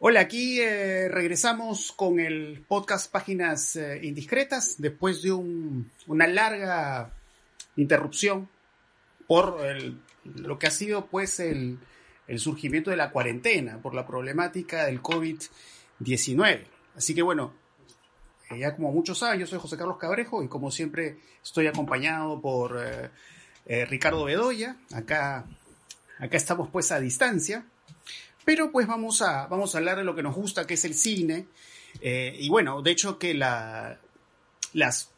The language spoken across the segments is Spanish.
Hola, aquí eh, regresamos con el podcast Páginas eh, Indiscretas después de una larga interrupción por lo que ha sido pues el, surgimiento de la cuarentena, por la problemática del COVID-19. Así que bueno, eh, ya como muchos saben, yo soy José Carlos Cabrejo y como siempre estoy acompañado por Ricardo Bedoya. Acá, acá estamos pues a distancia. Pero pues vamos a, vamos a hablar de lo que nos gusta, que es el cine. Eh, y bueno, de hecho que la, las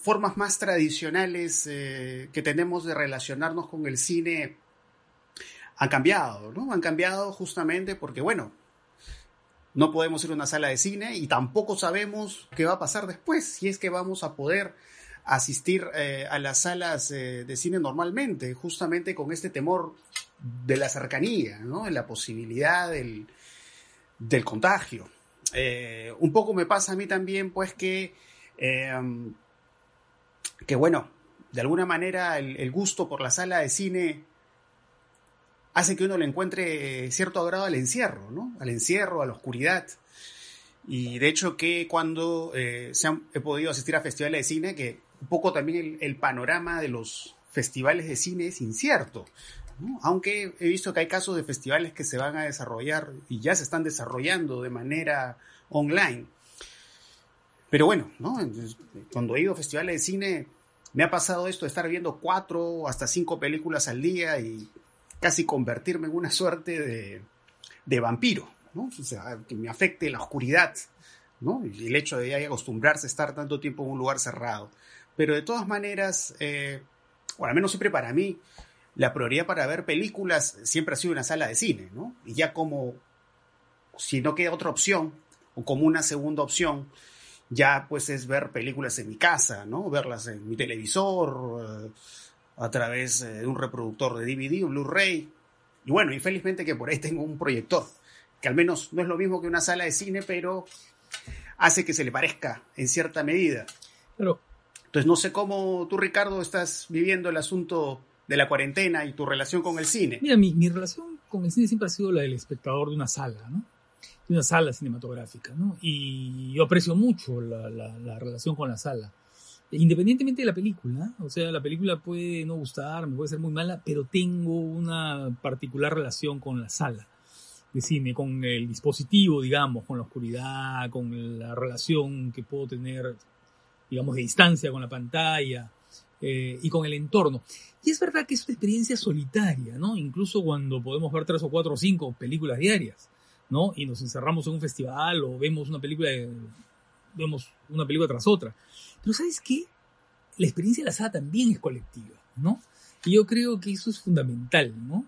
formas más tradicionales eh, que tenemos de relacionarnos con el cine han cambiado, ¿no? Han cambiado justamente porque, bueno, no podemos ir a una sala de cine y tampoco sabemos qué va a pasar después, si es que vamos a poder asistir eh, a las salas de cine normalmente, justamente con este temor de la cercanía, ¿no? la posibilidad del, contagio. Eh, un poco me pasa a mí también, pues que, em, que bueno, de alguna manera el, gusto por la sala de cine hace que uno le encuentre cierto agrado al encierro, ¿no? Al encierro, a la oscuridad. Y de hecho que cuando eh, se he podido asistir a festivales de cine, que un poco también el, panorama de los festivales de cine es incierto. Aunque he visto que hay casos de festivales que se van a desarrollar y ya se están desarrollando de manera online. Pero bueno, cuando he ido a festivales de cine, me ha pasado esto de estar viendo cuatro hasta cinco películas al día y casi convertirme en una suerte de, vampiro, ¿no? O sea, que me afecte la oscuridad, ¿no? Y el hecho de acostumbrarse a estar tanto tiempo en un lugar cerrado. Pero de todas maneras, eh, o al menos siempre para mí, la prioridad para ver películas siempre ha sido una sala de cine, ¿no? Y ya como, si no queda otra opción, o como una segunda opción, ya pues es ver películas en mi casa, ¿no? Verlas en mi televisor, eh, a través eh, de un reproductor de DVD, un Blu-ray. Y bueno, infelizmente que por ahí tengo un proyector, que al menos no es lo mismo que una sala de cine, pero hace que se le parezca en cierta medida. Entonces no sé cómo tú, Ricardo, estás viviendo el asunto de la cuarentena y tu relación con el cine. Mira, mi, mi, relación con el cine siempre ha sido la del espectador de una sala, ¿no? De una sala cinematográfica, ¿no? Y yo aprecio mucho la, la, relación con la sala. Independientemente de la película, o sea, la película puede no gustarme, puede ser muy mala, pero tengo una particular relación con la sala de cine, con el dispositivo, digamos, con la oscuridad, con la relación que puedo tener, digamos, de distancia con la pantalla eh, y con el entorno. Y es verdad que es una experiencia solitaria, ¿no? Incluso cuando podemos ver tres o cuatro o cinco películas diarias, ¿no? Y nos encerramos en un festival o vemos una película, vemos una película tras otra. Pero ¿sabes qué? La experiencia de la sala también es colectiva, ¿no? Y yo creo que eso es fundamental, ¿no?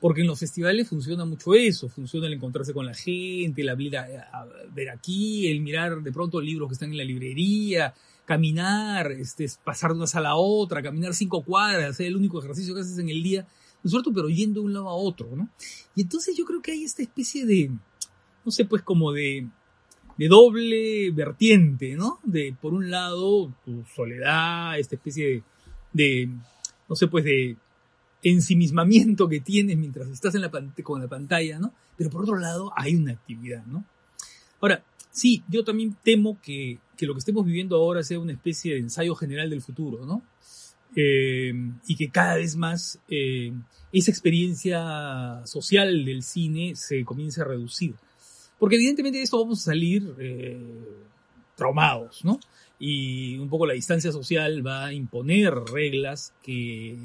Porque en los festivales funciona mucho eso, funciona el encontrarse con la gente, el abrir a ver aquí, el mirar de pronto libros que están en la librería, caminar, este, pasar de una sala a otra, caminar cinco cuadras, hacer el único ejercicio que haces en el día, ¿no es cierto? Pero yendo de un lado a otro, ¿no? Y entonces yo creo que hay esta especie de, no sé, pues como de, de doble vertiente, ¿no? De, por un lado, tu soledad, esta especie de, de no sé, pues de ensimismamiento que tienes mientras estás en la con la pantalla, ¿no? Pero por otro lado, hay una actividad, ¿no? Ahora, sí, yo también temo que, lo que estemos viviendo ahora sea una especie de ensayo general del futuro, ¿no? Eh, y que cada vez más eh, esa experiencia social del cine se comience a reducir. Porque evidentemente de esto vamos a salir eh, traumados, ¿no? Y un poco la distancia social va a imponer reglas que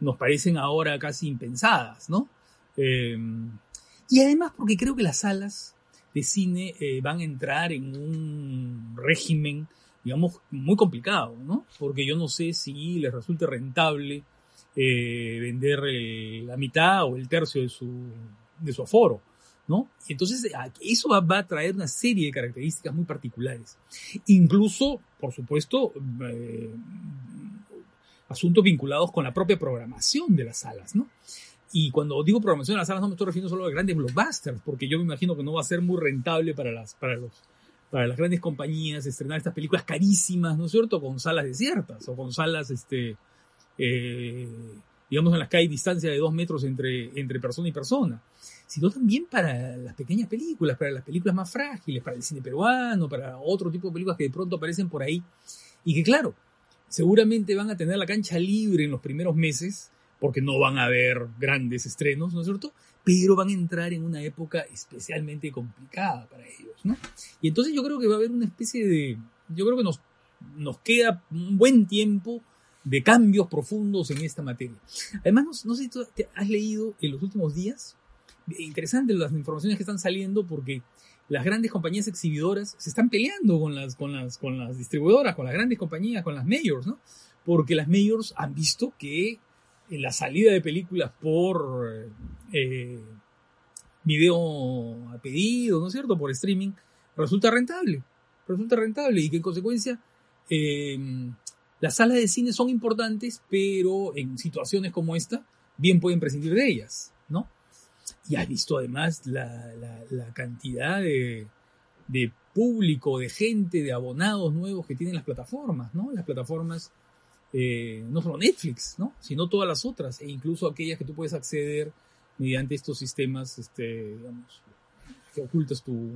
nos parecen ahora casi impensadas, ¿no? y además porque creo que las salas de cine eh, van a entrar en un régimen, digamos, muy complicado, ¿no? Porque yo no sé si les resulte rentable eh, vender eh, la mitad o el tercio de su, de su aforo. ¿No? Entonces, eso va, a traer una serie de características muy particulares. Incluso, por supuesto, asuntos vinculados con la propia programación de las salas, ¿no? Y cuando digo programación en las salas no me estoy refiriendo solo a grandes blockbusters, porque yo me imagino que no va a ser muy rentable para las, para los, para las grandes compañías estrenar estas películas carísimas, ¿no es cierto? Con salas desiertas o con salas, este, eh, digamos, en las que hay distancia de dos metros entre, entre persona y persona. sino también para las pequeñas películas, para las películas más frágiles, para el cine peruano, para otro tipo de películas que de pronto aparecen por ahí. Y que claro, seguramente van a tener la cancha libre en los primeros meses, porque no van a haber grandes estrenos, ¿no es cierto? Pero van a entrar en una época especialmente complicada para ellos, ¿no? Y entonces yo creo que va a haber una especie de, yo creo que nos, nos queda un buen tiempo de cambios profundos en esta materia. Además, no, sé si tú has leído en los últimos días, interesante las informaciones que están saliendo porque las grandes compañías exhibidoras se están peleando con las, con las, con las distribuidoras, con las grandes compañías, con las mayors, ¿no? Porque las mayors han visto que la salida de películas por eh, video a pedido, ¿no es cierto? Por streaming, resulta rentable. Resulta rentable y que en consecuencia eh, las salas de cine son importantes, pero en situaciones como esta, bien pueden prescindir de ellas, ¿no? Y has visto además la, cantidad de, público, de gente, de abonados nuevos que tienen las plataformas, ¿no? Las plataformas, eh, no solo Netflix, ¿no? Sino todas las otras, e incluso aquellas que tú puedes acceder mediante estos sistemas, este, que ocultas tu,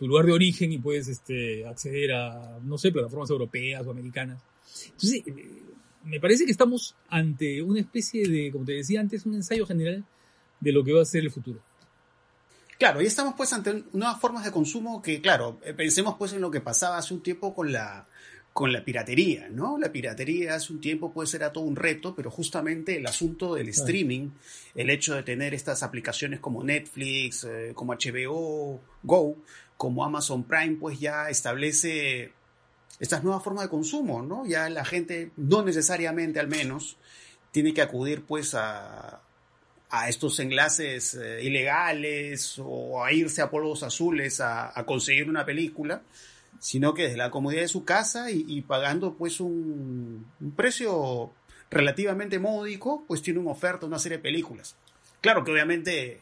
lugar de origen y puedes este, acceder a, no sé, plataformas europeas o americanas. Entonces, eh, me parece que estamos ante una especie de, como te decía antes, un ensayo general de lo que va a ser el futuro. Claro, y estamos pues ante nuevas formas de consumo que, claro, eh, pensemos pues en lo que pasaba hace un tiempo con la, con la piratería, ¿no? La piratería hace un tiempo puede ser a todo un reto, pero justamente el asunto del streaming, el hecho de tener estas aplicaciones como Netflix, eh, como HBO Go, como Amazon Prime, pues ya establece estas nuevas formas de consumo, ¿no? Ya la gente, no necesariamente al menos, tiene que acudir pues a, a estos enlaces eh, ilegales o a irse a polvos azules a, a conseguir una película, sino que desde la comodidad de su casa y, pagando pues un, precio relativamente módico, pues tiene una oferta, una serie de películas. Claro que obviamente,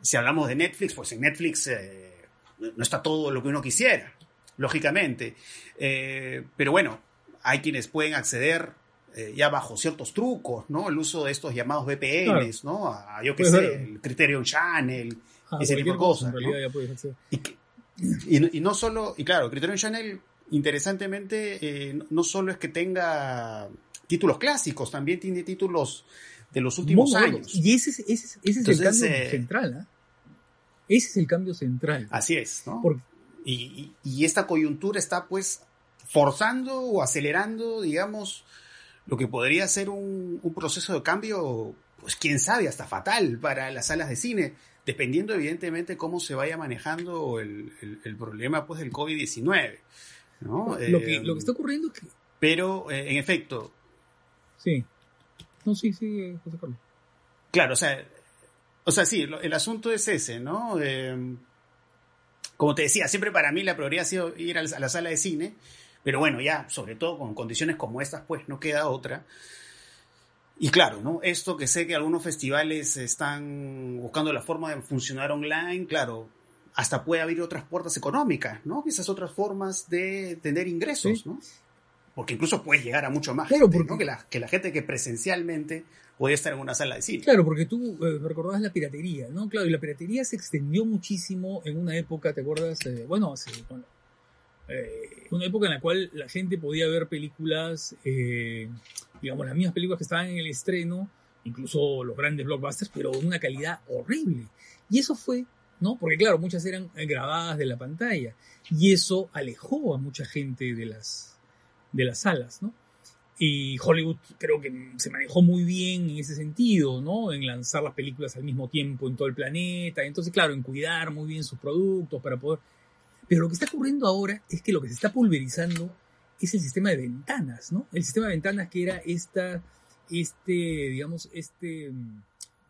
si hablamos de Netflix, pues en Netflix eh, no está todo lo que uno quisiera, lógicamente. Eh, pero bueno, hay quienes pueden acceder eh, ya bajo ciertos trucos, ¿no? El uso de estos llamados VPNs, ¿no? A, yo qué sé, el Criterion Channel, ah, ese tipo de cosas. Acceder. Y, no solo, y claro, Criterion Channel, interesantemente, eh, no solo es que tenga títulos clásicos, también tiene títulos de los últimos años. Y ese es, ese es, el cambio eh, central, ¿ah? Ese es el cambio central. Así es, ¿no? y, y, esta coyuntura está pues forzando o acelerando, digamos, lo que podría ser un, un proceso de cambio, pues quién sabe, hasta fatal para las salas de cine dependiendo evidentemente cómo se vaya manejando el, problema pues, del COVID-19. ¿no? Lo, que, lo que está ocurriendo es que... Pero, eh, en efecto... Sí. No, sí, sí, José Carlos. Claro, o sea, o sea, sí, el asunto es ese, ¿no? Eh, como te decía, siempre para mí la prioridad ha sido ir a la sala de cine, pero bueno, ya, sobre todo con condiciones como estas, pues no queda otra. Y claro, ¿no? Esto que sé que algunos festivales están buscando la forma de funcionar online, claro, hasta puede abrir otras puertas económicas, ¿no? Esas otras formas de tener ingresos, ¿no? Porque incluso puedes llegar a mucho más claro, gente, que, la, que la gente que presencialmente podía estar en una sala de cine. Claro, porque tú eh, recordabas la piratería, ¿no? Claro, y la piratería se extendió muchísimo en una época, ¿te acuerdas? Eh, bueno, hace, bueno, eh, una época en la cual la gente podía ver películas eh, digamos, las mismas películas que estaban en el estreno, incluso los grandes blockbusters, pero de una calidad horrible. Y eso fue, ¿no? Porque claro, muchas eran grabadas de la pantalla. Y eso alejó a mucha gente de las, de las salas, ¿no? Y Hollywood creo que se manejó muy bien en ese sentido, ¿no? En lanzar las películas al mismo tiempo en todo el planeta. Entonces, claro, en cuidar muy bien sus productos para poder... Pero lo que está ocurriendo ahora es que lo que se está pulverizando es el sistema de ventanas, ¿no? El sistema de ventanas que era esta, este, digamos, este,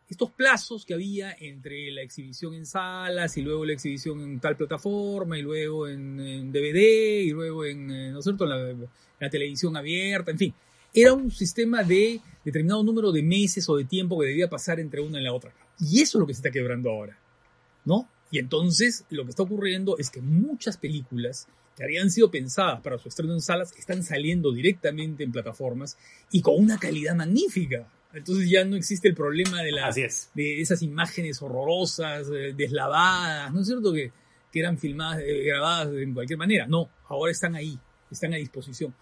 estos plazos que había entre la exhibición en salas y luego la exhibición en tal plataforma y luego en, DVD y luego en, eh, ¿no es cierto?, en la, televisión abierta, en fin. Era un sistema de determinado número de meses o de tiempo que debía pasar entre una y la otra. Y eso es lo que se está quebrando ahora, ¿no? Y entonces lo que está ocurriendo es que muchas películas que habían sido pensadas para su estreno en salas están saliendo directamente en plataformas y con una calidad magnífica, Entonces ya no existe el problema de, la, Así es. de esas imágenes horrorosas, eh, deslavadas, ¿no es cierto? Que, que eran filmadas, eh, grabadas de cualquier manera. No, ahora están ahí, están a disposición.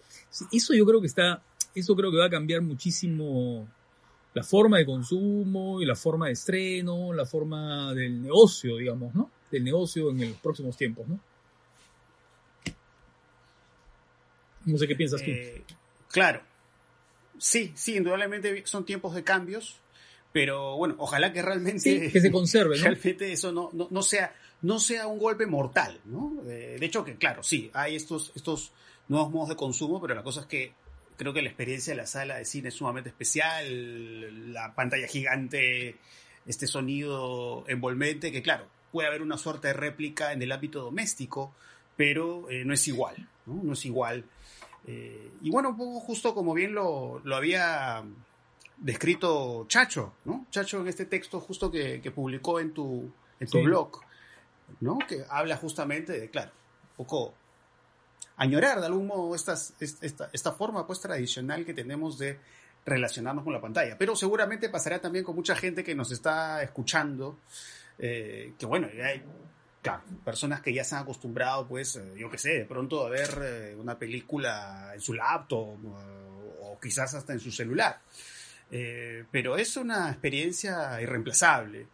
Eso yo creo que está, eso creo que va a cambiar muchísimo la forma de consumo y la forma de estreno, la forma del negocio, digamos, ¿no? Del negocio en los próximos tiempos, ¿no? No sé qué piensas tú. Eh, claro. Sí, sí, indudablemente son tiempos de cambios, pero bueno, ojalá que realmente, Sí, que se conserve, ¿no? realmente eso no, no, no sea, no sea un golpe mortal, ¿no? Eh, de hecho que, claro, sí, hay estos, estos nuevos modos de consumo, pero la cosa es que creo que la experiencia de la sala de cine es sumamente especial, la pantalla gigante, este sonido envolvente, que claro, puede haber una suerte de réplica en el ámbito doméstico, pero eh, no es igual, ¿no? No es igual. Eh, y bueno, un poco justo como bien lo, lo había descrito Chacho, ¿no? Chacho en este texto justo que, que publicó en tu, en tu Sí. blog, ¿no? Que habla justamente de, claro, un poco añorar de algún modo estas, es- esta, esta forma pues tradicional que tenemos de relacionarnos con la pantalla. Pero seguramente pasará también con mucha gente que nos está escuchando, eh, que bueno, hay claro, personas que ya se han acostumbrado, pues, eh, yo qué sé, de pronto a ver eh, una película en su laptop o quizás hasta en su celular. Eh, pero es una experiencia irreemplazable,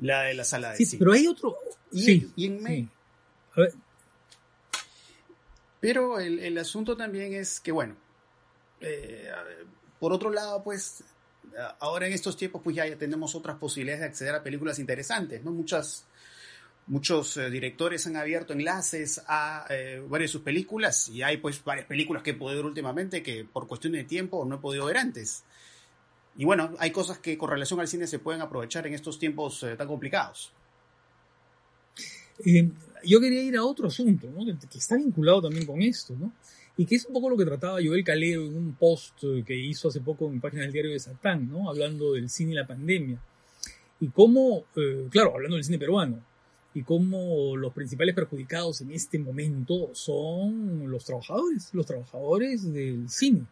la de la sala de Sí, cine. pero hay otro. Y, sí, y en sí. A ver, Pero el, el asunto también es que, bueno, eh, por otro lado, pues, ahora en estos tiempos, pues ya, tenemos otras posibilidades de acceder a películas interesantes, ¿no? Muchas, muchos eh, directores han abierto enlaces a eh, varias de sus películas y hay, pues, varias películas que he podido ver últimamente que por cuestión de tiempo no he podido ver antes. Y bueno, hay cosas que con relación al cine se pueden aprovechar en estos tiempos tan complicados. Eh, yo quería ir a otro asunto, ¿no? que, está vinculado también con esto, ¿no? y que es un poco lo que trataba Joel Calero en un post que hizo hace poco en página del diario de Satán, ¿no? hablando del cine y la pandemia. Y cómo, eh, claro, hablando del cine peruano, y cómo los principales perjudicados en este momento son los trabajadores, los trabajadores del cine.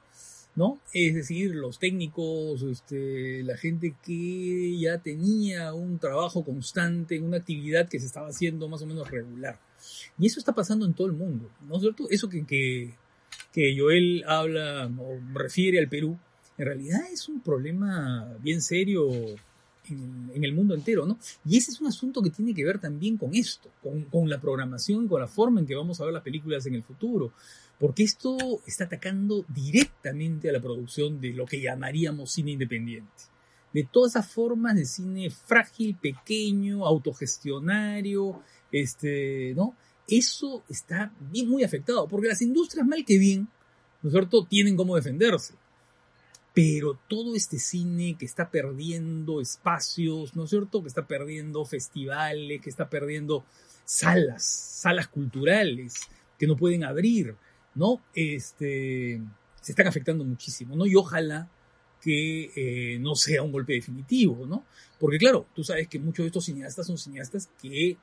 ¿No? Es decir, los técnicos, este, la gente que ya tenía un trabajo constante, una actividad que se estaba haciendo más o menos regular. Y eso está pasando en todo el mundo, ¿no es cierto? Eso que, que, que Joel habla o refiere al Perú, en realidad es un problema bien serio en, en, el mundo entero, ¿no? Y ese es un asunto que tiene que ver también con esto, con, con la programación, con la forma en que vamos a ver las películas en el futuro porque esto está atacando directamente a la producción de lo que llamaríamos cine independiente. De todas esas formas de cine frágil, pequeño, autogestionario, este, ¿no? Eso está bien muy afectado, porque las industrias mal que bien, ¿no es cierto?, tienen cómo defenderse. Pero todo este cine que está perdiendo espacios, ¿no es cierto?, que está perdiendo festivales, que está perdiendo salas, salas culturales, que no pueden abrir, ¿no? Este, se están afectando muchísimo, ¿no? Y ojalá que eh, no sea un golpe definitivo, ¿no? Porque claro, tú sabes que muchos de estos cineastas son cineastas que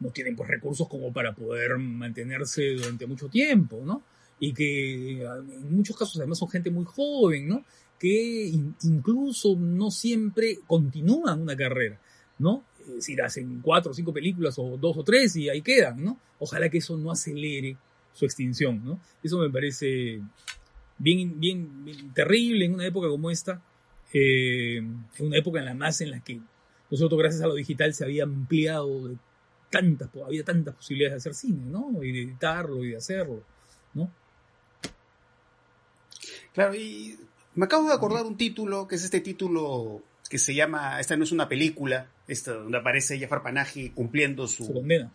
no tienen pues recursos como para poder mantenerse durante mucho tiempo, ¿no? Y que en muchos casos además son gente muy joven, ¿no? Que in incluso no siempre continúan una carrera, ¿no? Es decir, hacen cuatro o cinco películas o dos o tres y ahí quedan, ¿no? Ojalá que eso no acelere su extinción, ¿no? Eso me parece bien, bien, terrible en una época como esta, eh, en una época en la más en la que nosotros gracias a lo digital se había ampliado tantas, había tantas posibilidades de hacer cine, ¿no? Y de editarlo y de hacerlo, ¿no? Claro, y me acabo de acordar un título, que es este título que se llama, esta no es una película, esta donde aparece Jafar Panahi cumpliendo su, su condena.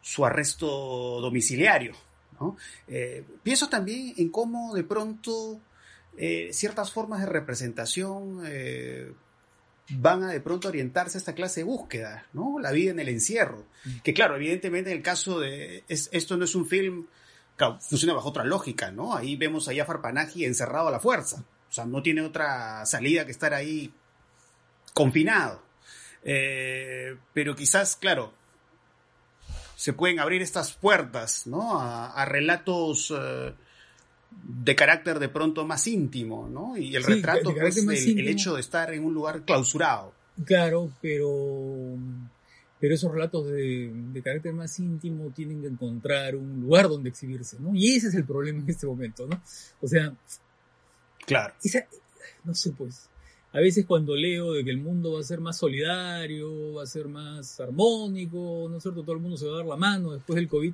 su arresto domiciliario. ¿no? Eh, pienso también en cómo de pronto eh, ciertas formas de representación eh, van a de pronto orientarse a esta clase de búsqueda, ¿no? La vida en el encierro. Que claro, evidentemente en el caso de... Es, esto no es un film... Claro, funciona bajo otra lógica, ¿no? Ahí vemos a Jafar Panahi encerrado a la fuerza. O sea, no tiene otra salida que estar ahí confinado. Eh, pero quizás, claro, se pueden abrir estas puertas, ¿no? A, a relatos eh, de carácter de pronto más íntimo, ¿no? Y el retrato, pues, el, hecho de estar en un lugar clausurado. Claro, pero, pero esos relatos de, carácter más íntimo tienen que encontrar un lugar donde exhibirse, ¿no? Y ese es el problema en este momento, ¿no? O sea, claro. no sé, pues, a veces cuando leo de que el mundo va a ser más solidario, va a ser más armónico, ¿no es cierto? Todo el mundo se va a dar la mano después del COVID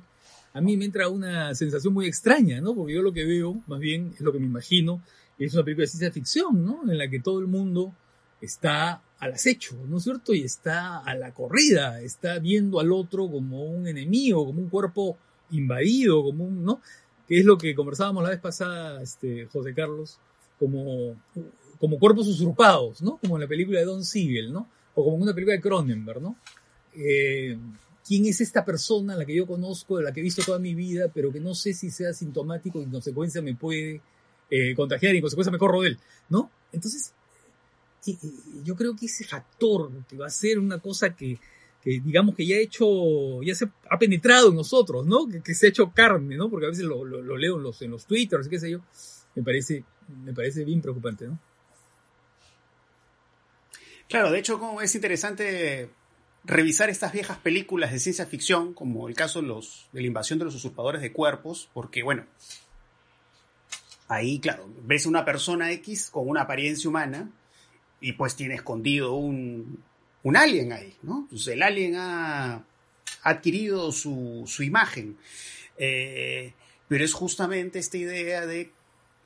a mí me entra una sensación muy extraña, ¿no? Porque yo lo que veo, más bien, es lo que me imagino, es una película de ciencia ficción, ¿no? En la que todo el mundo está al acecho, ¿no es cierto? Y está a la corrida, está viendo al otro como un enemigo, como un cuerpo invadido, como un, ¿no? Que es lo que conversábamos la vez pasada, este, José Carlos, como, como cuerpos usurpados, ¿no? Como en la película de Don Siegel, ¿no? O como en una película de Cronenberg, ¿no? Eh, quién es esta persona, la que yo conozco, la que he visto toda mi vida, pero que no sé si sea sintomático y en consecuencia me puede eh, contagiar y en consecuencia me corro de él, ¿no? Entonces, eh, eh, yo creo que ese factor que va a ser una cosa que, digamos que ya ha hecho, ya se ha penetrado en nosotros, ¿no? Que, se ha hecho carne, ¿no? Porque a veces lo, leo en los, en los twitters, qué sé yo, me parece, me parece bien preocupante, ¿no? Claro, de hecho, es interesante revisar estas viejas películas de ciencia ficción, como el caso de, la invasión de los usurpadores de cuerpos, porque bueno, ahí, claro, ves una persona X con una apariencia humana y pues tiene escondido un, un alien ahí, ¿no? Pues el alien ha, adquirido su, su imagen. Eh, pero es justamente esta idea de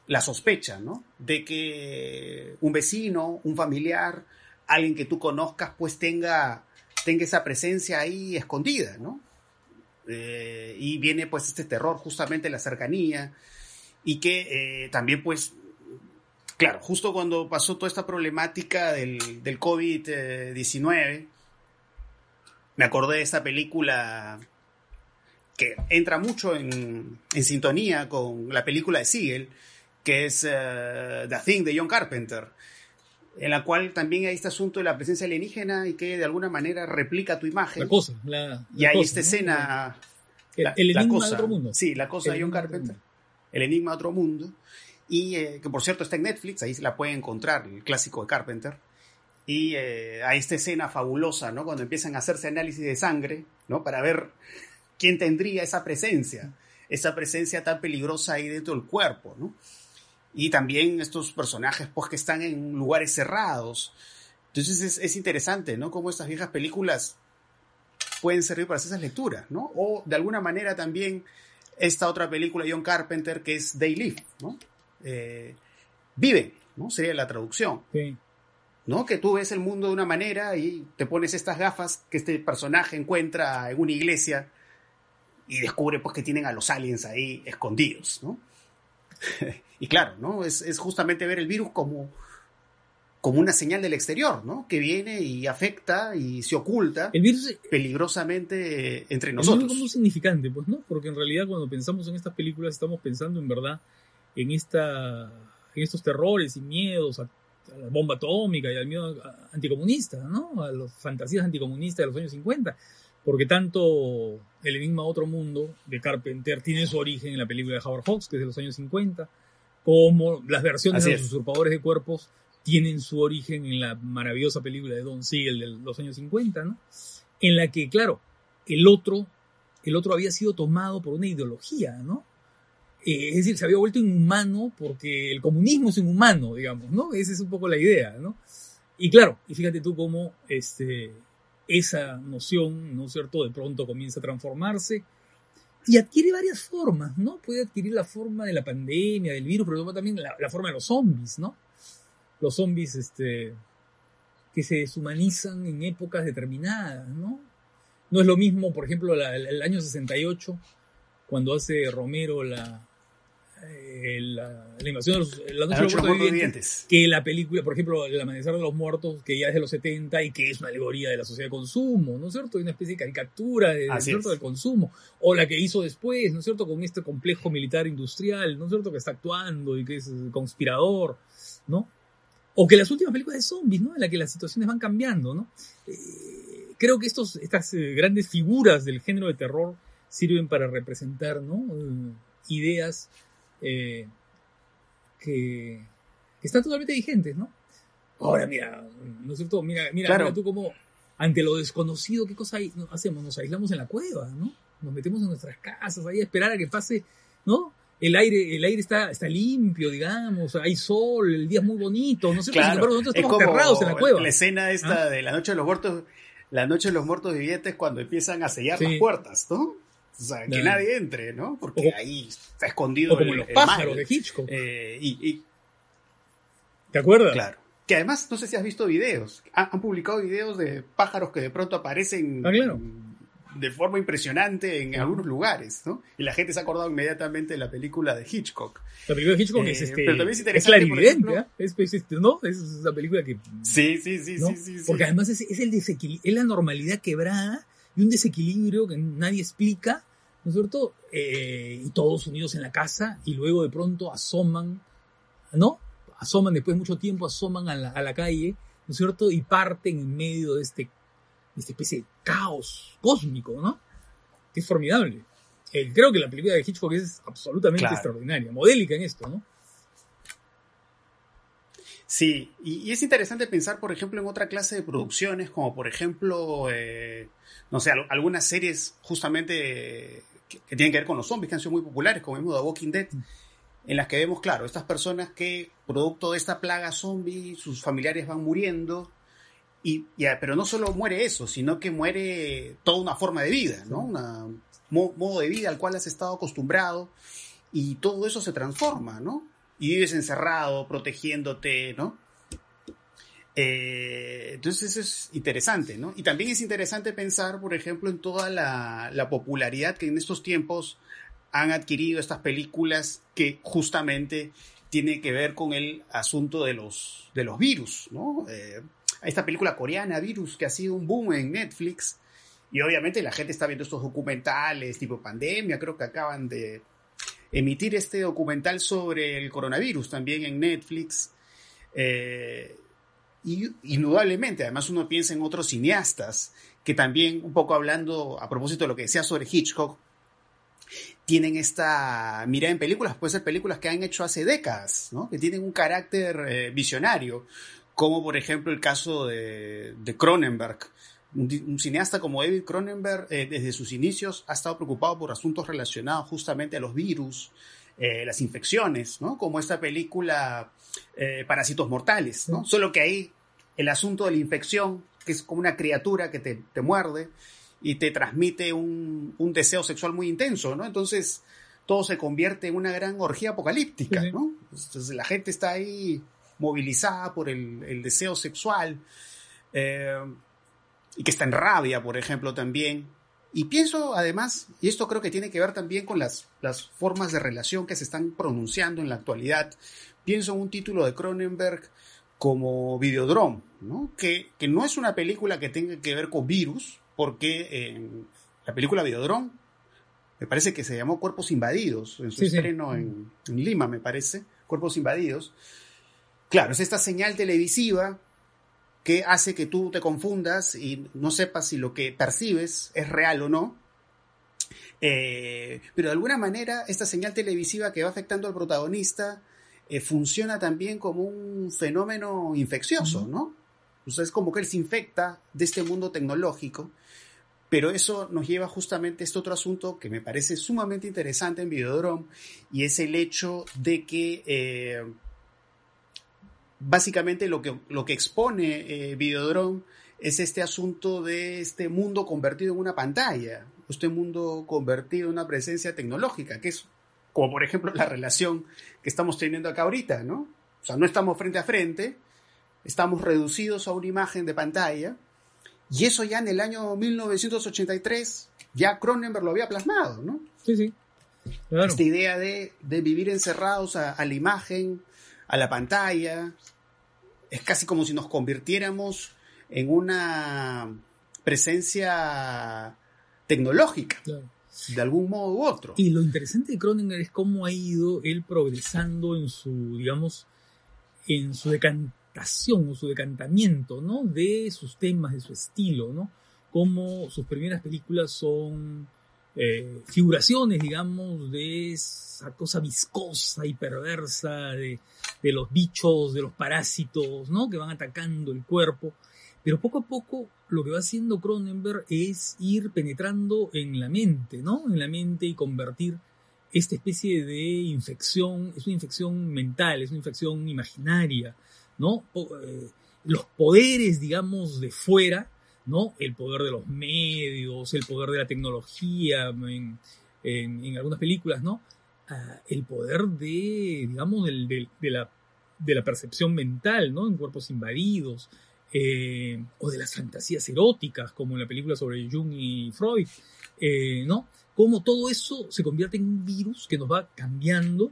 la sospecha, ¿no? De que un vecino, un familiar, alguien que tú conozcas, pues tenga tenga esa presencia ahí escondida, ¿no? Eh, y viene pues este terror justamente la cercanía y que eh, también pues, claro, justo cuando pasó toda esta problemática del, del COVID-19, me acordé de esta película que entra mucho en, en, sintonía con la película de Siegel, que es eh, The Thing de John Carpenter en la cual también hay este asunto de la presencia alienígena y que de alguna manera replica tu imagen. La cosa. La, y hay esta escena. el, enigma de otro mundo. Sí, la cosa de John Carpenter. El enigma de otro mundo. Y eh, que por cierto está en Netflix, ahí se la puede encontrar, el clásico de Carpenter. Y eh, hay esta escena fabulosa, ¿no? Cuando empiezan a hacerse análisis de sangre, ¿no? Para ver quién tendría esa presencia, esa presencia tan peligrosa ahí dentro del cuerpo, ¿no? Y también estos personajes pues que están en lugares cerrados. Entonces es, interesante, ¿no? Cómo estas viejas películas pueden servir para hacer esas lecturas, ¿no? O de alguna manera también esta otra película de John Carpenter que es They Live, ¿no? Eh, viven, ¿no? Sería la traducción. Sí. ¿No? Que tú ves el mundo de una manera y te pones estas gafas que este personaje encuentra en una iglesia y descubre pues que tienen a los aliens ahí escondidos, ¿no? y claro, ¿no? Es, justamente ver el virus como, como una señal del exterior, ¿no? Que viene y afecta y se oculta el virus, peligrosamente entre nosotros. Es como significante, pues, ¿no? Porque en realidad cuando pensamos en estas películas estamos pensando en verdad en, esta, en estos terrores y miedos a, la bomba atómica y al miedo anticomunista, ¿no? A las fantasías anticomunistas de los años 50 porque tanto El Enigma Otro Mundo de Carpenter tiene su origen en la película de Howard Hawks, que es de los años 50, como las versiones de los usurpadores de cuerpos tienen su origen en la maravillosa película de Don Siegel de los años 50, ¿no? En la que, claro, el otro, el otro había sido tomado por una ideología, ¿no? Eh, es decir, se había vuelto inhumano porque el comunismo es inhumano, digamos, ¿no? Esa es un poco la idea, ¿no? Y claro, y fíjate tú cómo este, esa noción, ¿no es cierto?, de pronto comienza a transformarse y adquiere varias formas, ¿no? Puede adquirir la forma de la pandemia, del virus, pero también la, forma de los zombies, ¿no? Los zombies, este, que se deshumanizan en épocas determinadas, ¿no? No es lo mismo, por ejemplo, el año 68, cuando hace Romero la, eh, la, invasión de los, la noche vivientes, que la película, por ejemplo, El amanecer de los muertos, que ya es de los 70 y que es una alegoría de la sociedad de consumo, ¿no es cierto? una especie de caricatura de, del consumo. O la que hizo después, ¿no es cierto? Con este complejo militar industrial, ¿no es cierto? Que está actuando y que es conspirador, ¿no? O que las últimas películas de zombies, ¿no? En la que las situaciones van cambiando, ¿no? Eh, creo que estos, estas eh, grandes figuras del género de terror sirven para representar, ¿no? ideas eh, que, que están totalmente vigentes, ¿no? Ahora, mira, ¿no es cierto? Mira, mira, Claro. mira tú como ante lo desconocido, ¿qué cosa hacemos? Nos aislamos en la cueva, ¿no? Nos metemos en nuestras casas ahí a esperar a que pase, ¿no? El aire, el aire está, está limpio, digamos, hay sol, el día es muy bonito, ¿no es cierto? Sin embargo, nosotros es estamos como cerrados en la cueva. La escena esta ¿Ah? de la noche de los muertos, la noche de los muertos vivientes cuando empiezan a sellar Sí. las puertas, ¿no? O sea, que nadie entre, ¿no? Porque O- ahí está escondido O como el, los pájaros de Hitchcock. Eh, y, y- ¿Te acuerdas? claro. Que además, no sé si has visto videos. Han, han publicado videos de pájaros que de pronto aparecen Ah, claro. de forma impresionante en algunos lugares, ¿no? Y la gente se ha acordado inmediatamente de la película de Hitchcock. La película de Hitchcock Eh, es, este, pero también es es interesante, por clarividente, ejemplo- ¿ah? es, es, ¿no? Es esa película que... Sí, sí, sí, ¿no? sí, sí, sí. Porque además es, es el desequilibrio, es la normalidad quebrada y un desequilibrio que nadie explica, ¿no es cierto? Eh, y todos unidos en la casa y luego de pronto asoman, ¿no? Asoman después de mucho tiempo, asoman a la, a la calle, ¿no es cierto? Y parten en medio de este, de esta especie de caos cósmico, ¿no? Que es formidable. Eh, creo que la película de Hitchcock es absolutamente Claro. extraordinaria, modélica en esto, ¿no? Sí, y, y es interesante pensar, por ejemplo, en otra clase de producciones, como por ejemplo, eh, no sé, al- algunas series justamente que, que tienen que ver con los zombies, que han sido muy populares, como vimos The Walking Dead, en las que vemos, claro, estas personas que, producto de esta plaga zombie, sus familiares van muriendo, y, ya, pero no solo muere eso, sino que muere toda una forma de vida, ¿no? Un modo de vida al cual has estado acostumbrado, y todo eso se transforma, ¿no? Y vives encerrado, protegiéndote, ¿no? Eh, entonces eso es interesante, ¿no? Y también es interesante pensar, por ejemplo, en toda la, la popularidad que en estos tiempos han adquirido estas películas que justamente tienen que ver con el asunto de los, de los virus, ¿no? Eh, esta película coreana, Virus, que ha sido un boom en Netflix, y obviamente la gente está viendo estos documentales tipo pandemia, creo que acaban de emitir este documental sobre el coronavirus también en Netflix. Eh, y indudablemente, además uno piensa en otros cineastas que también, un poco hablando a propósito de lo que decía sobre Hitchcock, tienen esta mirada en películas, puede ser películas que han hecho hace décadas, ¿no? que tienen un carácter eh, visionario, como por ejemplo el caso de, de Cronenberg, un, cineasta como David Cronenberg, eh, desde sus inicios, ha estado preocupado por asuntos relacionados justamente a los virus, eh, las infecciones, ¿no? Como esta película eh, Parásitos Mortales, ¿no? Sí. Solo que ahí el asunto de la infección, que es como una criatura que te, te muerde y te transmite un, un, deseo sexual muy intenso, ¿no? Entonces todo se convierte en una gran orgía apocalíptica, sí. ¿no? Entonces la gente está ahí movilizada por el, el deseo sexual. Eh, y que está en rabia, por ejemplo, también. Y pienso además, y esto creo que tiene que ver también con las, las formas de relación que se están pronunciando en la actualidad, pienso en un título de Cronenberg como Videodrome, ¿no? Que, que no es una película que tenga que ver con virus, porque en la película Videodrome me parece que se llamó Cuerpos Invadidos, en su sí, estreno sí. En, en Lima, me parece, Cuerpos Invadidos. Claro, es esta señal televisiva que hace que tú te confundas y no sepas si lo que percibes es real o no. Eh, pero de alguna manera esta señal televisiva que va afectando al protagonista eh, funciona también como un fenómeno infeccioso. ¿no? O sea, es como que él se infecta de este mundo tecnológico, pero eso nos lleva justamente a este otro asunto que me parece sumamente interesante en Videodrome y es el hecho de que... Eh, básicamente lo que, lo que expone eh, Videodrome es este asunto de este mundo convertido en una pantalla, este mundo convertido en una presencia tecnológica, que es como por ejemplo la relación que estamos teniendo acá ahorita, ¿no? O sea, no estamos frente a frente, estamos reducidos a una imagen de pantalla, y eso ya en el año 1983, ya Cronenberg lo había plasmado, ¿no? Sí, sí. Claro. Esta idea de, de vivir encerrados a, a la imagen, a la pantalla. Es casi como si nos convirtiéramos en una presencia tecnológica, claro. de algún modo u otro. Y lo interesante de Cronenberg es cómo ha ido él progresando en su, digamos, en su decantación o su decantamiento, ¿no? De sus temas, de su estilo, ¿no? Como sus primeras películas son eh, figuraciones, digamos, de esa cosa viscosa y perversa de, de, los bichos, de los parásitos, ¿no? Que van atacando el cuerpo. Pero poco a poco lo que va haciendo Cronenberg es ir penetrando en la mente, ¿no? En la mente y convertir esta especie de infección, es una infección mental, es una infección imaginaria, ¿no? Eh, los poderes, digamos, de fuera, ¿no? El poder de los medios, el poder de la tecnología, en, en, algunas películas, ¿no? Ah, el poder de, digamos, de, la, de la percepción mental, ¿no? En cuerpos invadidos, eh, o de las fantasías eróticas, como en la película sobre Jung y Freud, eh, ¿no? Cómo todo eso se convierte en un virus que nos va cambiando,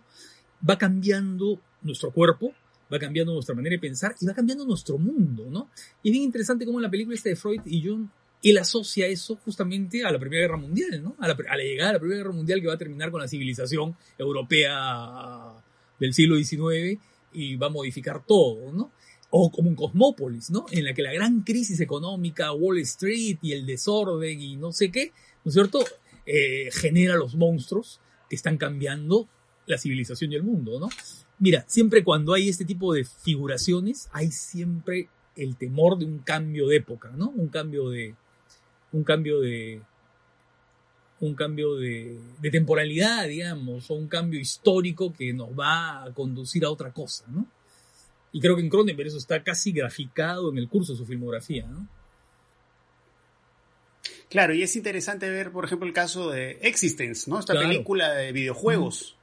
va cambiando nuestro cuerpo, va cambiando nuestra manera de pensar y va cambiando nuestro mundo, ¿no? Y es bien interesante cómo en la película esta de Freud y Jung, él asocia eso justamente a la Primera Guerra Mundial, ¿no? A la, a la llegada de la Primera Guerra Mundial que va a terminar con la civilización europea del siglo XIX y va a modificar todo, ¿no? o como un cosmópolis, ¿no? En la que la gran crisis económica, Wall Street y el desorden y no sé qué, ¿no es cierto? Eh, genera los monstruos que están cambiando la civilización y el mundo, ¿no? Mira, siempre cuando hay este tipo de figuraciones, hay siempre el temor de un cambio de época, ¿no? Un cambio de. un cambio de. un cambio de, de temporalidad, digamos, o un cambio histórico que nos va a conducir a otra cosa, ¿no? Y creo que en Cronenberg eso está casi graficado en el curso de su filmografía, ¿no? Claro, y es interesante ver, por ejemplo, el caso de Existence, ¿no? Esta película de videojuegos.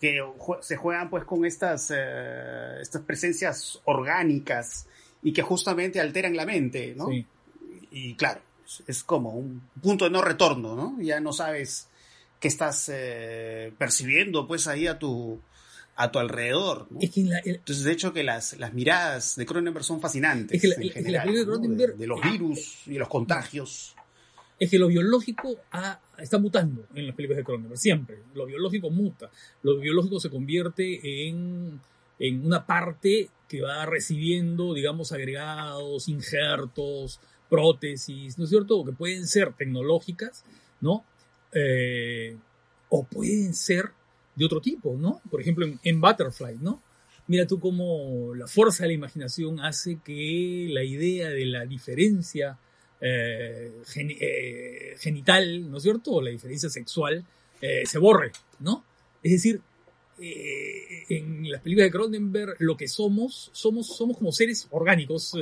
Que se juegan pues con estas, eh, estas presencias orgánicas y que justamente alteran la mente, ¿no? Y claro, es como un punto de no retorno, ¿no? Ya no sabes qué estás eh, percibiendo pues ahí a tu, a tu alrededor. Entonces, de hecho, que las, las miradas de Cronenberg son fascinantes. Es que la, de, Cronenberg, de, los virus y los contagios. Es que lo biológico está mutando en las películas de Cronenberg, siempre. Lo biológico muta. Lo biológico se convierte en, en una parte que va recibiendo, digamos, agregados, injertos, prótesis, ¿no es cierto? Que pueden ser tecnológicas, ¿no? Eh, o pueden ser de otro tipo, ¿no? Por ejemplo, en, Butterfly, ¿no? Mira tú cómo la fuerza de la imaginación hace que la idea de la diferencia eh, eh, genital, ¿no es cierto? O la diferencia sexual eh, se borre, ¿no? Es decir, en las películas de Cronenberg lo que somos, somos, somos como seres orgánicos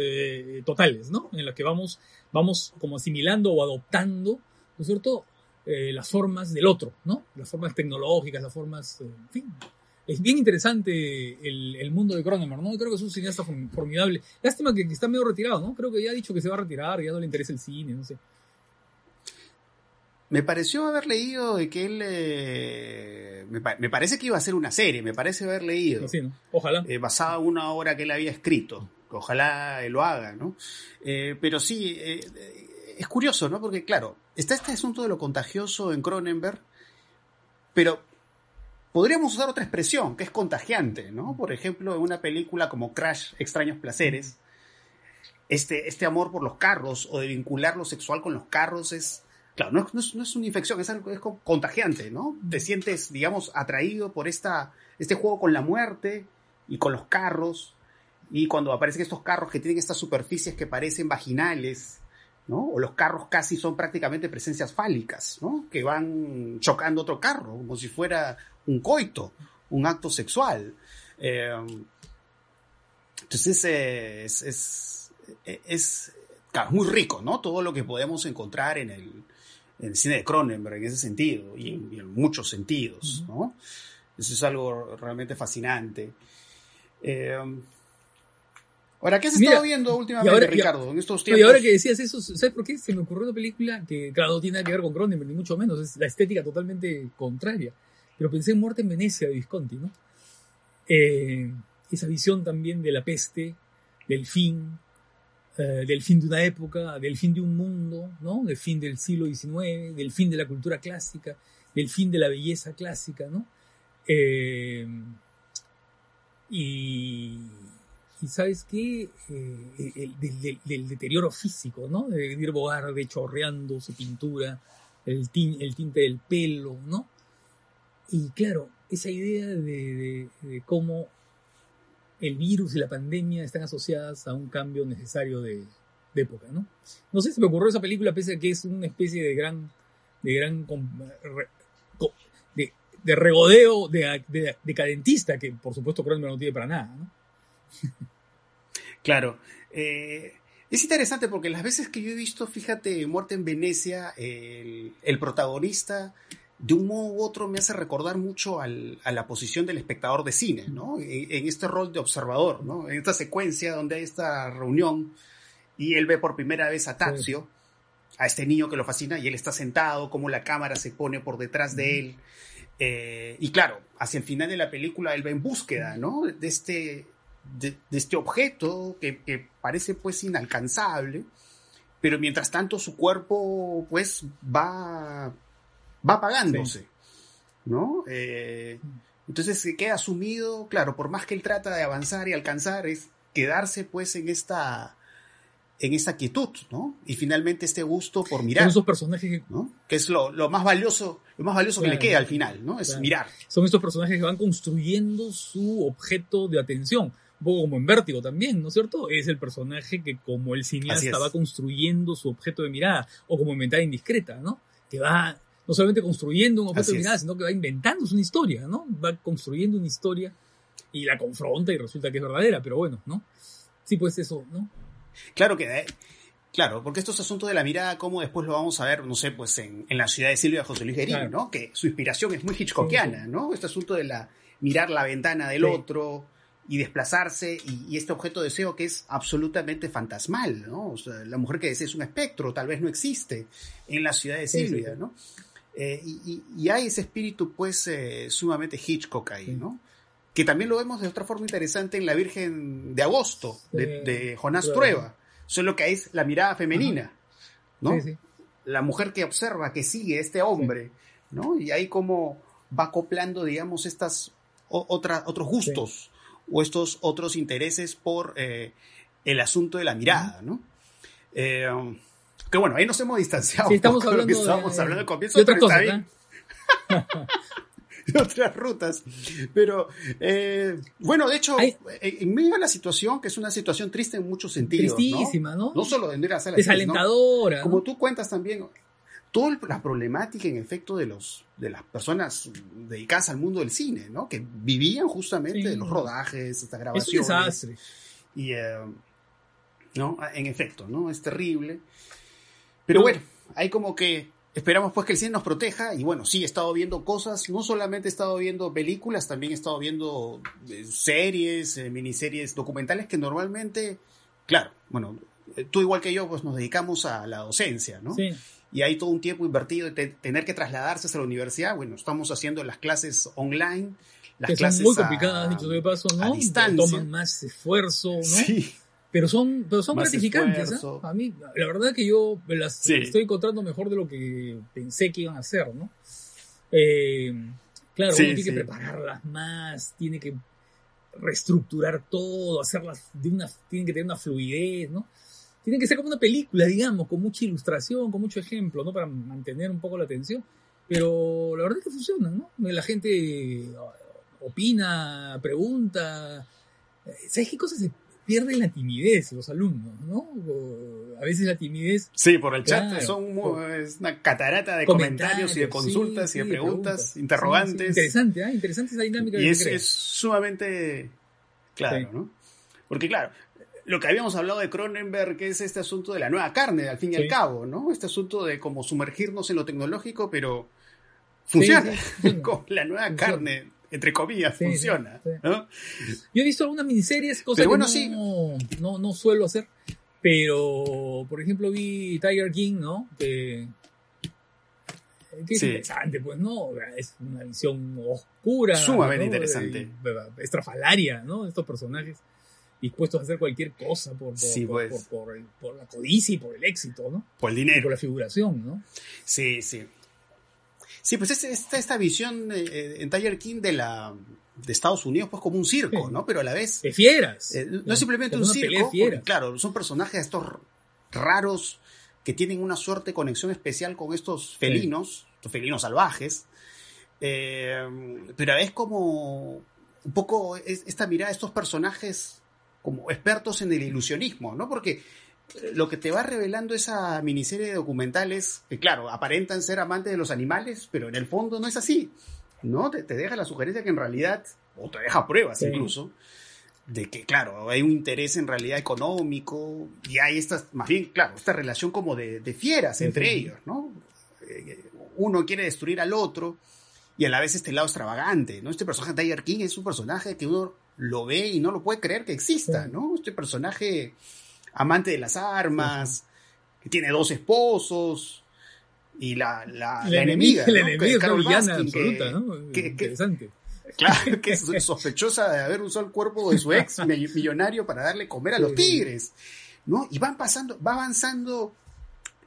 totales, ¿no? En los que vamos, vamos como asimilando o adoptando, ¿no es cierto? Las formas del otro, ¿no? Las formas tecnológicas, las formas, en fin. Es bien interesante el, mundo de Cronenberg, ¿no? Creo que es un cineasta formidable. Lástima que, está medio retirado, ¿no? Creo que ya ha dicho que se va a retirar, ya no le interesa el cine, no sé. Me pareció haber leído de que él. Eh, me, parece que iba a ser una serie, me parece haber leído. Sí, ¿no? Ojalá. basada en una obra que él había escrito. Ojalá lo haga, ¿no? pero sí, es curioso, ¿no? Porque, claro, está este asunto de lo contagioso en Cronenberg, pero podríamos usar otra expresión, que es contagiante, ¿no? Por ejemplo, en una película como Crash, Extraños Placeres, este, este amor por los carros o de vincular lo sexual con los carros es, claro, no, es, no es, una infección, es algo es contagiante, ¿no? Te sientes, digamos, atraído por esta, este juego con la muerte y con los carros, y cuando aparecen estos carros que tienen estas superficies que parecen vaginales, o los carros casi son prácticamente presencias fálicas, ¿no? Que van chocando otro carro, como si fuera un coito, un acto sexual. Eh, entonces es, es, es, muy rico, ¿no? Todo lo que podemos encontrar en el, cine de Cronenberg en ese sentido, y en, muchos sentidos, ¿no? Eso es algo realmente fascinante. Eh, Ahora, ¿qué has estado viendo últimamente, Ricardo, en estos tiempos? Y ahora que decías eso, ¿sabes por qué? Se me ocurrió una película que, claro, no tiene nada que ver con Cronenberg, ni mucho menos, es la estética totalmente contraria. Pero pensé en Muerte en Venecia de Visconti, ¿no? Eh, esa visión también de la peste, del fin, eh, del fin de una época, del fin de un mundo, ¿no? Del fin del siglo XIX, del fin de la cultura clásica, del fin de la belleza clásica, ¿no? Eh, y sabes qué, eh, del, deterioro físico, ¿no? De ir Bogarde chorreando su pintura el, el tinte del pelo, ¿no? Y claro, esa idea de, cómo el virus y la pandemia están asociadas a un cambio necesario de, época, ¿no? No sé si me ocurrió esa película, pese a que es una especie de gran, de gran, de regodeo de, decadentista, que por supuesto Cronenberg no tiene para nada, ¿no? Claro. Eh, es interesante porque las veces que yo he visto, fíjate, Muerte en Venecia, el, protagonista de un modo u otro me hace recordar mucho a la posición del espectador de cine, ¿no? En, este rol de observador, ¿no? En esta secuencia donde hay esta reunión y él ve por primera vez a Tazio, a este niño que lo fascina, y él está sentado, como la cámara se pone por detrás de él. Eh, y claro, hacia el final de la película él va en búsqueda, ¿no? De este, de, este objeto que, parece pues inalcanzable, pero mientras tanto su cuerpo pues va, va apagándose, ¿no? Eh, entonces se queda sumido, claro, por más que él trata de avanzar y alcanzar, es quedarse pues en esta en esta quietud, ¿no? Y finalmente este gusto por mirar. Son esos personajes ¿no? que es lo, más valioso, lo más valioso que le queda al final, ¿no? Es mirar. Son estos personajes que van construyendo su objeto de atención un poco como en Vértigo también, ¿no es cierto? Es el personaje que como el cineasta va construyendo su objeto de mirada, o como inventada indiscreta, ¿no? Que va no solamente construyendo un objeto de mirada, sino que va inventando una historia, ¿no? Va construyendo una historia y la confronta y resulta que es verdadera, pero bueno, ¿no? Sí, pues eso, ¿no? Claro que, eh, claro, porque estos asuntos de la mirada, como después lo vamos a ver, no sé, pues en, la ciudad de Silvia José Luis Guerín, ¿no? Que su inspiración es muy hitchcockiana, ¿no? Este asunto de la mirar la ventana del otro, y desplazarse y, este objeto de deseo que es absolutamente fantasmal, ¿no? O sea, la mujer que desea es un espectro, tal vez no existe en la ciudad de Silvia, ¿no? Eh, y, hay ese espíritu, pues, eh, sumamente Hitchcock ahí, ¿no? Que también lo vemos de otra forma interesante en La Virgen de Agosto, de, Jonás Prueba. Solo que es la mirada femenina, ¿no? La mujer que observa, que sigue a este hombre, ¿no? Y ahí como va acoplando, digamos, estas otros gustos o estos otros intereses por eh, el asunto de la mirada, ¿no? Eh, que bueno, ahí nos hemos distanciado sí, estamos hablando de lo que estábamos hablando al comienzo, de pero está bien. de otras rutas. Pero, eh, bueno, de hecho, en medio de la situación, que es una situación triste en muchos sentidos. Tristísima, ¿no? No, solo de a la Desalentadora. Como tú cuentas también, toda la problemática en efecto de los de las personas dedicadas al mundo del cine, ¿no? Que vivían justamente de los rodajes, estas grabaciones. Es un desastre. Y eh, no, en efecto, ¿no? Es terrible. Pero bueno, hay como que esperamos pues que el cine nos proteja y bueno, sí, he estado viendo cosas, no solamente he estado viendo películas, también he estado viendo eh, series, eh, miniseries, documentales que normalmente, claro, bueno, tú igual que yo pues nos dedicamos a la docencia, ¿no? Sí y hay todo un tiempo invertido de tener que trasladarse a la universidad. Bueno, estamos haciendo las clases online, las que clases son muy complicadas, dicho de paso, ¿no? A distancia. Toman más esfuerzo, ¿no? Sí. Pero son, pero son gratificantes, ¿eh? A mí, la verdad que yo las estoy encontrando mejor de lo que pensé que iban a ser, ¿no? Eh, claro, uno tiene que prepararlas más, tiene que reestructurar todo, hacerlas de una, tienen que tener una fluidez, ¿no? Tiene que ser como una película, digamos, con mucha ilustración, con mucho ejemplo, ¿no? Para mantener un poco la atención. Pero la verdad es que funciona, ¿no? La gente opina, pregunta. ¿Sabes qué cosas se pierde la timidez los alumnos, ¿no? A veces la timidez. Sí, por el chat son es una catarata de comentarios, y de consultas y de preguntas, interrogantes. interesante, ¿eh? Interesante esa dinámica. Y es, es, sumamente claro, ¿no? Porque claro, lo que habíamos hablado de Cronenberg, que es este asunto de la nueva carne, al fin y al cabo, ¿no? Este asunto de como sumergirnos en lo tecnológico, pero funciona. con la nueva carne, entre comillas, funciona. ¿no? Yo he visto algunas miniseries, cosas que no, no, no, suelo hacer, pero por ejemplo vi Tiger King, ¿no? Que, que es interesante, pues, ¿no? Es una visión oscura. Sumamente interesante. Estrafalaria, ¿no? Estos personajes dispuestos a hacer cualquier cosa por, pues. por, por, la codicia y por el éxito, ¿no? Por el dinero. por la figuración, ¿no? Sí, sí. Sí, pues está esta visión eh, en Tiger King de la de Estados Unidos pues como un circo, ¿no? Pero a la vez... De fieras. Eh, no es simplemente un circo, claro, son personajes estos raros, que tienen una suerte de conexión especial con estos felinos, estos felinos salvajes. Eh, pero es como un poco esta mirada de estos personajes como expertos en el ilusionismo, ¿no? Porque lo que te va revelando esa miniserie de documentales, que claro, aparentan ser amantes de los animales, pero en el fondo no es así, ¿no? Te, deja la sugerencia que en realidad, o te deja pruebas incluso, de que, claro, hay un interés en realidad económico y hay esta, más bien, claro, esta relación como de, fieras entre ellos, ¿no? Eh, uno quiere destruir al otro y a la vez este lado extravagante, ¿no? Este personaje de Tiger King es un personaje que uno lo ve y no lo puede creer que exista, ¿no? Este personaje amante de las armas, que tiene dos esposos, y la, la, la, enemiga, la enemiga Carol absoluta, ¿no? Interesante. claro, que es sospechosa de haber usado el cuerpo de su ex millonario para darle comer a los tigres, ¿no? Y van pasando, va avanzando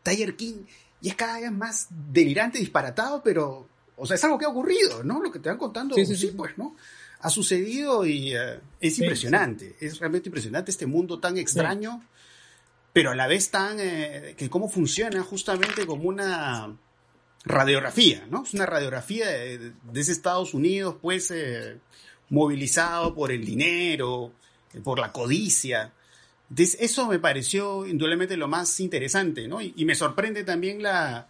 Tiger King y es cada vez más delirante, disparatado, pero, o sea, es algo que ha ocurrido, ¿no? Lo que te van contando, sí, sí, pues, ¿no? Ha sucedido y eh, es impresionante, es realmente impresionante este mundo tan extraño pero a la vez tan, eh, que cómo funciona justamente como una radiografía, ¿no? Es una radiografía de, ese Estados Unidos, pues, eh, movilizado por el dinero, por la codicia. Entonces, eso me pareció indudablemente lo más interesante, ¿no? Y, me sorprende también la,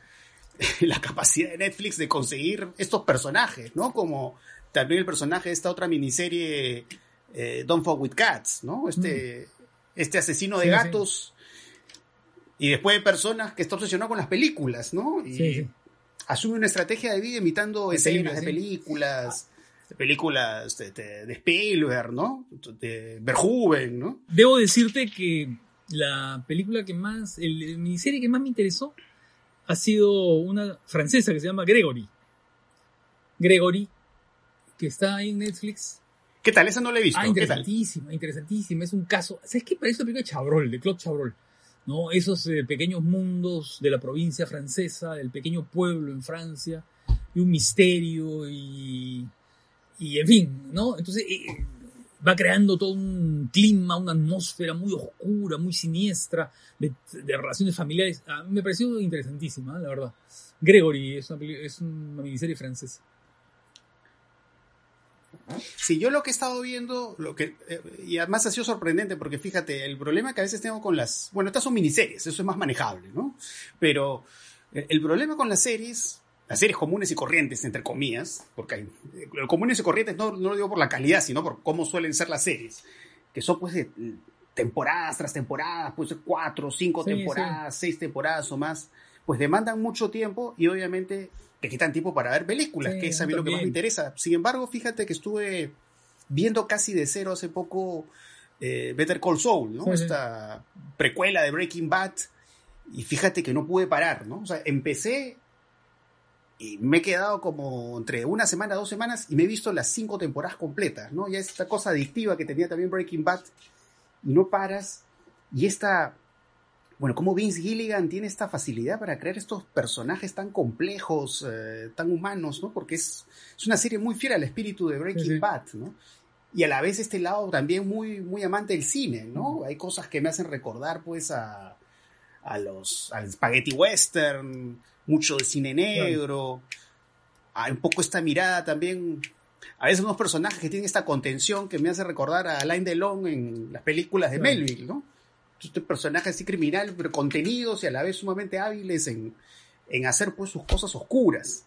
la capacidad de Netflix de conseguir estos personajes, ¿no? Como también el personaje de esta otra miniserie, eh, Don't Fuck With Cats, ¿no? Este, mm. este asesino de gatos y después hay personas que están obsesionadas con las películas, ¿no? Y asume una estrategia de vida imitando escenas de películas, de películas de, de, Spielberg, ¿no? De Verhoeven, ¿no? Debo decirte que la película que más, el, miniserie que más me interesó ha sido una francesa que se llama Gregory. Gregory, que está ahí en Netflix. ¿Qué tal? Esa no la he visto. Ah, interesantísima, interesantísima. Es un caso. ¿Sabes qué? Parece una película de Chabrol, de Claude Chabrol. ¿no? Esos eh, pequeños mundos de la provincia francesa, del pequeño pueblo en Francia, y un misterio y, y en fin, ¿no? Entonces eh, va creando todo un clima, una atmósfera muy oscura, muy siniestra de, relaciones familiares. A mí me pareció interesantísima, la verdad. Gregory es una, es una miniserie francesa. Sí, yo lo que he estado viendo, lo que, eh, y además ha sido sorprendente, porque fíjate, el problema que a veces tengo con las, bueno, estas son miniseries, eso es más manejable, ¿no? Pero eh, el problema con las series, las series comunes y corrientes, entre comillas, porque hay, eh, comunes y corrientes no, no, lo digo por la calidad, sino por cómo suelen ser las series, que son pues de temporadas tras temporadas, pues cuatro, cinco temporadas, seis temporadas o más, pues demandan mucho tiempo y obviamente te quitan tiempo para ver películas, que es a mí lo que más me interesa. Sin embargo, fíjate que estuve viendo casi de cero hace poco eh, Better Call Saul, ¿no? Esta precuela de Breaking Bad. Y fíjate que no pude parar, ¿no? O sea, empecé y me he quedado como entre una semana, dos semanas y me he visto las cinco temporadas completas, ¿no? Ya esta cosa adictiva que tenía también Breaking Bad y no paras. Y esta bueno, cómo Vince Gilligan tiene esta facilidad para crear estos personajes tan complejos, eh, tan humanos, ¿no? Porque es, es, una serie muy fiel al espíritu de Breaking Bad, ¿no? Y a la vez este lado también muy, muy amante del cine, ¿no? Hay cosas que me hacen recordar, pues, a, a los, al spaghetti western, mucho de cine negro. Hay un poco esta mirada también a veces unos personajes que tienen esta contención que me hace recordar a Alain Delon en las películas de Melville, ¿no? Este personaje así criminal, pero contenidos y a la vez sumamente hábiles en, hacer pues sus cosas oscuras.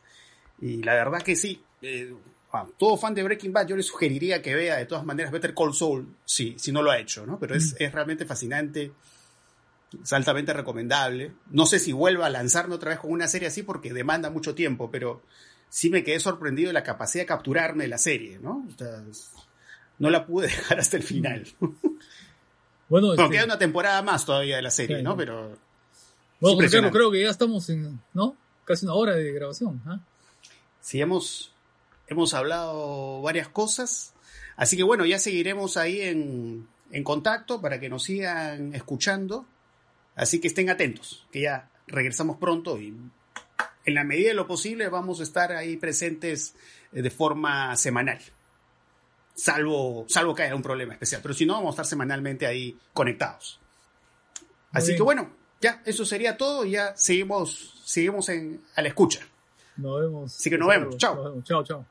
Y la verdad que sí, eh, todo fan de Breaking Bad yo le sugeriría que vea de todas maneras Better Call Saul, si, si no lo ha hecho, ¿no? Pero es, mm. es realmente fascinante, es altamente recomendable. No sé si vuelva a lanzarme otra vez con una serie así porque demanda mucho tiempo, pero sí me quedé sorprendido de la capacidad de capturarme de la serie, ¿no? no la pude dejar hasta el final. Bueno, este queda una temporada más todavía de la serie, ¿no? Pero. Bueno, creo que ya estamos en, ¿no? Casi una hora de grabación. ¿ah? Sí, hemos, hemos hablado varias cosas. Así que bueno, ya seguiremos ahí en, en contacto para que nos sigan escuchando. Así que estén atentos, que ya regresamos pronto y en la medida de lo posible vamos a estar ahí presentes eh, de forma semanal salvo, salvo que haya un problema especial. Pero si no, vamos a estar semanalmente ahí conectados. Así que bueno, Ya, eso sería todo. Ya seguimos, seguimos en, a la escucha. Nos vemos. Así que nos vemos. Chao. Nos vemos. Chao, chao.